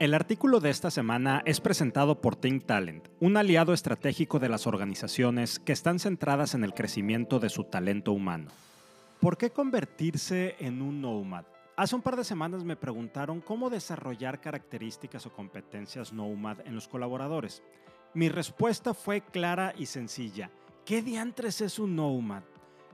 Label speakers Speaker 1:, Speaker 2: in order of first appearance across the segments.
Speaker 1: El artículo de esta semana es presentado por Think Talent, un aliado estratégico de las organizaciones que están centradas en el crecimiento de su talento humano. ¿Por qué convertirse en un nomad? Hace un par de semanas me preguntaron cómo desarrollar características o competencias nomad en los colaboradores. Mi respuesta fue clara y sencilla. ¿Qué diantres es un nomad?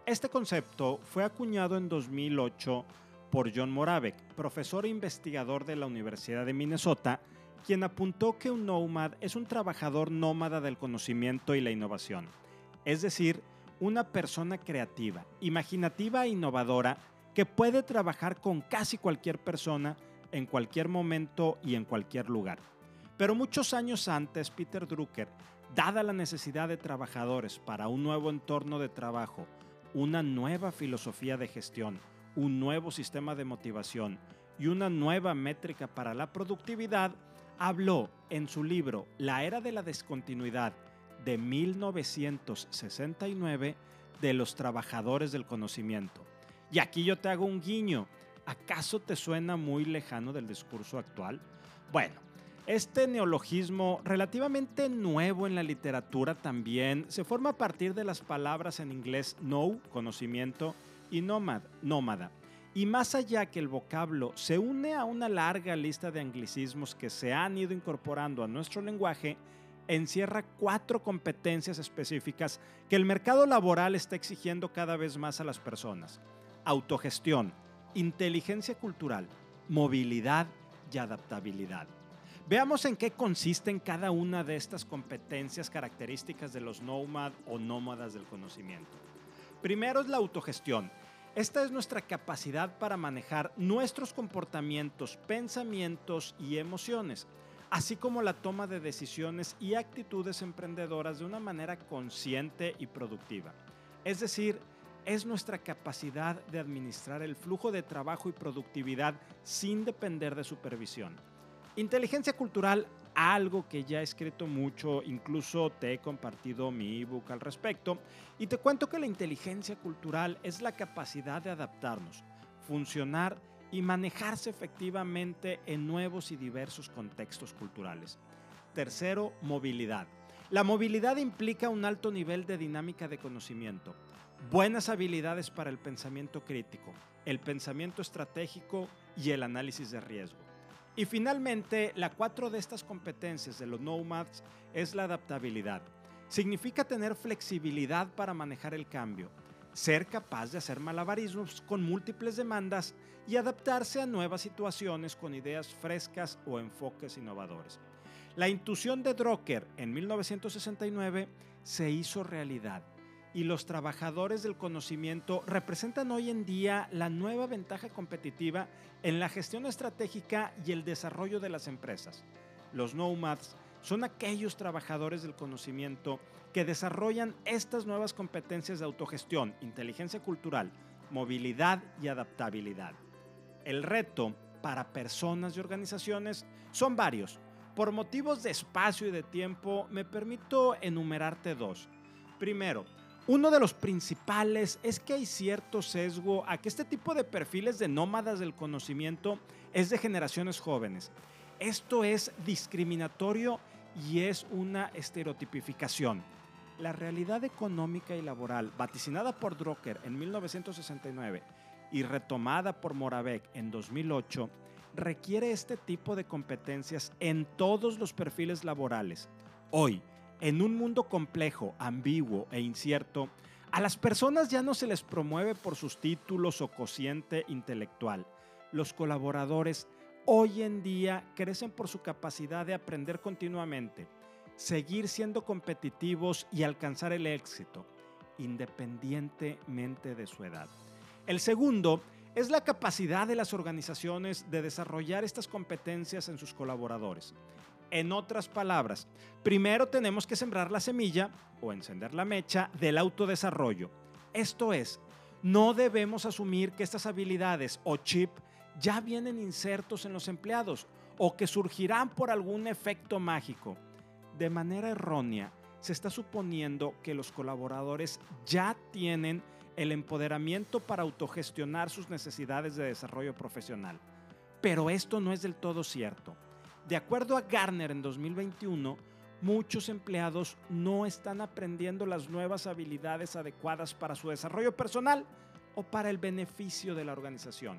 Speaker 1: Este concepto fue acuñado en 2008 por John Moravec, profesor e investigador de la Universidad de Minnesota, quien apuntó que un nomad es un trabajador nómada del conocimiento y la innovación, es decir, una persona creativa, imaginativa e innovadora que puede trabajar con casi cualquier persona en cualquier momento y en cualquier lugar. Pero muchos años antes, Peter Drucker, dada la necesidad de trabajadores para un nuevo entorno de trabajo, una nueva filosofía de gestión, un nuevo sistema de motivación y una nueva métrica para la productividad, habló en su libro La era de la descontinuidad de 1969 de los trabajadores del conocimiento. Y aquí yo te hago un guiño. ¿Acaso te suena muy lejano del discurso actual? Bueno, este neologismo, relativamente nuevo en la literatura también, se forma a partir de las palabras en inglés know, conocimiento, y nómada, nómada. Y más allá que el vocablo se une a una larga lista de anglicismos que se han ido incorporando a nuestro lenguaje, encierra cuatro competencias específicas que el mercado laboral está exigiendo cada vez más a las personas. Autogestión, inteligencia cultural, movilidad y adaptabilidad. Veamos en qué consisten cada una de estas competencias características de los nómad o nómadas del conocimiento. Primero es la autogestión. Esta es nuestra capacidad para manejar nuestros comportamientos, pensamientos y emociones, así como la toma de decisiones y actitudes emprendedoras de una manera consciente y productiva. Es decir, es nuestra capacidad de administrar el flujo de trabajo y productividad sin depender de supervisión. Inteligencia cultural algo que ya he escrito mucho, incluso te he compartido mi ebook al respecto, y te cuento que la inteligencia cultural es la capacidad de adaptarnos, funcionar y manejarse efectivamente en nuevos y diversos contextos culturales. Tercero, movilidad. La movilidad implica un alto nivel de dinámica de conocimiento, buenas habilidades para el pensamiento crítico, el pensamiento estratégico y el análisis de riesgo. Y finalmente, la cuatro de estas competencias de los nomads es la adaptabilidad. Significa tener flexibilidad para manejar el cambio, ser capaz de hacer malabarismos con múltiples demandas y adaptarse a nuevas situaciones con ideas frescas o enfoques innovadores. La intuición de Drucker en 1969 se hizo realidad y los trabajadores del conocimiento representan hoy en día la nueva ventaja competitiva en la gestión estratégica y el desarrollo de las empresas. Los nomads son aquellos trabajadores del conocimiento que desarrollan estas nuevas competencias de autogestión, inteligencia cultural, movilidad y adaptabilidad. El reto para personas y organizaciones son varios. Por motivos de espacio y de tiempo, me permito enumerarte dos. Primero, uno de los principales es que hay cierto sesgo a que este tipo de perfiles de nómadas del conocimiento es de generaciones jóvenes. Esto es discriminatorio y es una estereotipificación. La realidad económica y laboral, vaticinada por Drucker en 1969 y retomada por Moravec en 2008, requiere este tipo de competencias en todos los perfiles laborales. Hoy, en un mundo complejo, ambiguo e incierto, a las personas ya no se les promueve por sus títulos o cociente intelectual. Los colaboradores hoy en día crecen por su capacidad de aprender continuamente, seguir siendo competitivos y alcanzar el éxito, independientemente de su edad. El segundo es la capacidad de las organizaciones de desarrollar estas competencias en sus colaboradores. En otras palabras, primero tenemos que sembrar la semilla o encender la mecha del autodesarrollo. Esto es, no debemos asumir que estas habilidades o chip ya vienen insertos en los empleados o que surgirán por algún efecto mágico. De manera errónea, se está suponiendo que los colaboradores ya tienen el empoderamiento para autogestionar sus necesidades de desarrollo profesional. Pero esto no es del todo cierto De acuerdo a Garner en 2021, muchos empleados no están aprendiendo las nuevas habilidades adecuadas para su desarrollo personal o para el beneficio de la organización.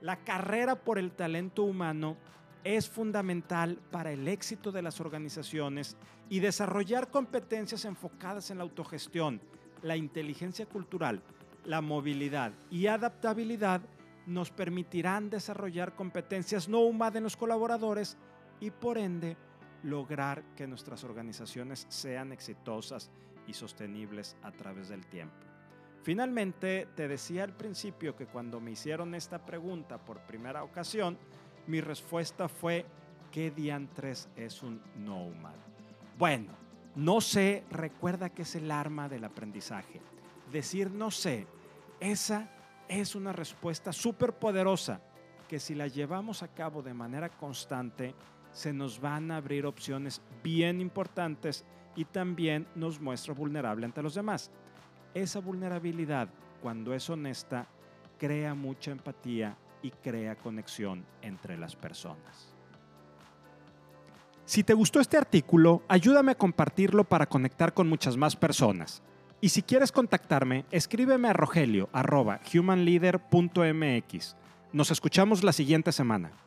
Speaker 1: La carrera por el talento humano es fundamental para el éxito de las organizaciones y desarrollar competencias enfocadas en la autogestión, la inteligencia cultural, la movilidad y adaptabilidad nos permitirán desarrollar competencias no humanas en los colaboradores y por ende lograr que nuestras organizaciones sean exitosas y sostenibles a través del tiempo. Finalmente, te decía al principio que cuando me hicieron esta pregunta por primera ocasión, mi respuesta fue, ¿qué diantres es un nomad? Bueno, no sé, recuerda que es el arma del aprendizaje. Decir no sé, esa es una respuesta súper poderosa que si la llevamos a cabo de manera constante, se nos van a abrir opciones bien importantes y también nos muestra vulnerable ante los demás. Esa vulnerabilidad, cuando es honesta, crea mucha empatía y crea conexión entre las personas. Si te gustó este artículo, ayúdame a compartirlo para conectar con muchas más personas. Y si quieres contactarme, escríbeme a rogelio.humanleader.mx. Nos escuchamos la siguiente semana.